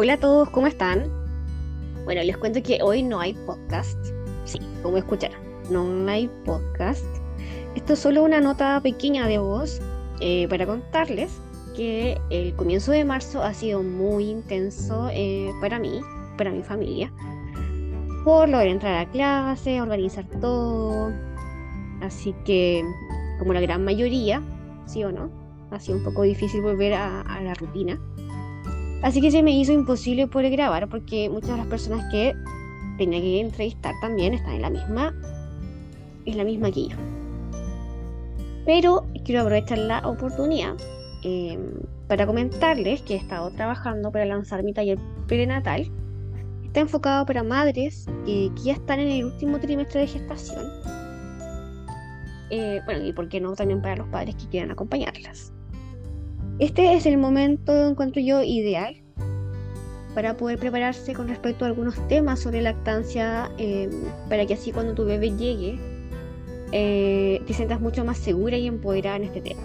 Hola a todos, ¿cómo están? Bueno, les cuento que hoy no hay podcast. Sí, como escucharán, no hay podcast. Esto es solo una nota pequeña de voz eh, para contarles que el comienzo de marzo ha sido muy intenso eh, para mí, para mi familia, por lograr entrar a clase, organizar todo. Así que, como la gran mayoría, sí o no, ha sido un poco difícil volver a, a la rutina. Así que se me hizo imposible poder grabar porque muchas de las personas que tenía que entrevistar también están en la misma, en la misma que yo. Pero quiero aprovechar la oportunidad eh, para comentarles que he estado trabajando para lanzar mi taller prenatal. Está enfocado para madres eh, que ya están en el último trimestre de gestación. Eh, bueno, y por qué no también para los padres que quieran acompañarlas. Este es el momento, encuentro yo, ideal para poder prepararse con respecto a algunos temas sobre lactancia, eh, para que así cuando tu bebé llegue, eh, te sientas mucho más segura y empoderada en este tema.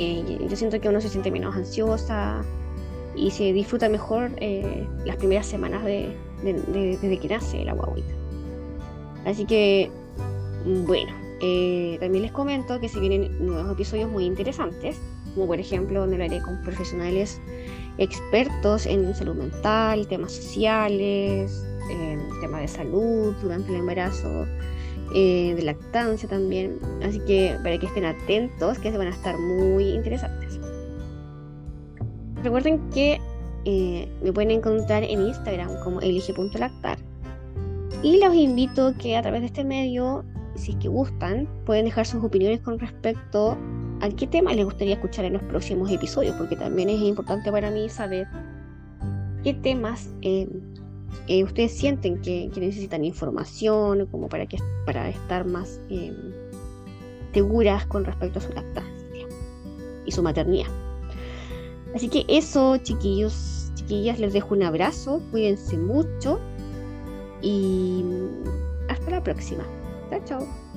Eh, yo siento que uno se siente menos ansiosa y se disfruta mejor las primeras semanas de, desde que nace la guaguita. Así que, bueno, también les comento que se vienen nuevos episodios muy interesantes como por ejemplo donde haré con profesionales expertos en salud mental, temas sociales, eh, temas de salud durante el embarazo, eh, de lactancia también. Así que para que estén atentos, que se van a estar muy interesantes. Recuerden que eh, me pueden encontrar en Instagram como elige.lactar. Y los invito que a través de este medio, si es que gustan, pueden dejar sus opiniones con respecto a qué tema les gustaría escuchar en los próximos episodios, porque también es importante para mí saber qué temas eh, eh, ustedes sienten que, necesitan información, como para, que, para estar más eh, seguras con respecto a su lactancia y su maternidad. Así que eso, chiquillos, chiquillas, les dejo un abrazo, cuídense mucho y hasta la próxima. Tchau, tchau!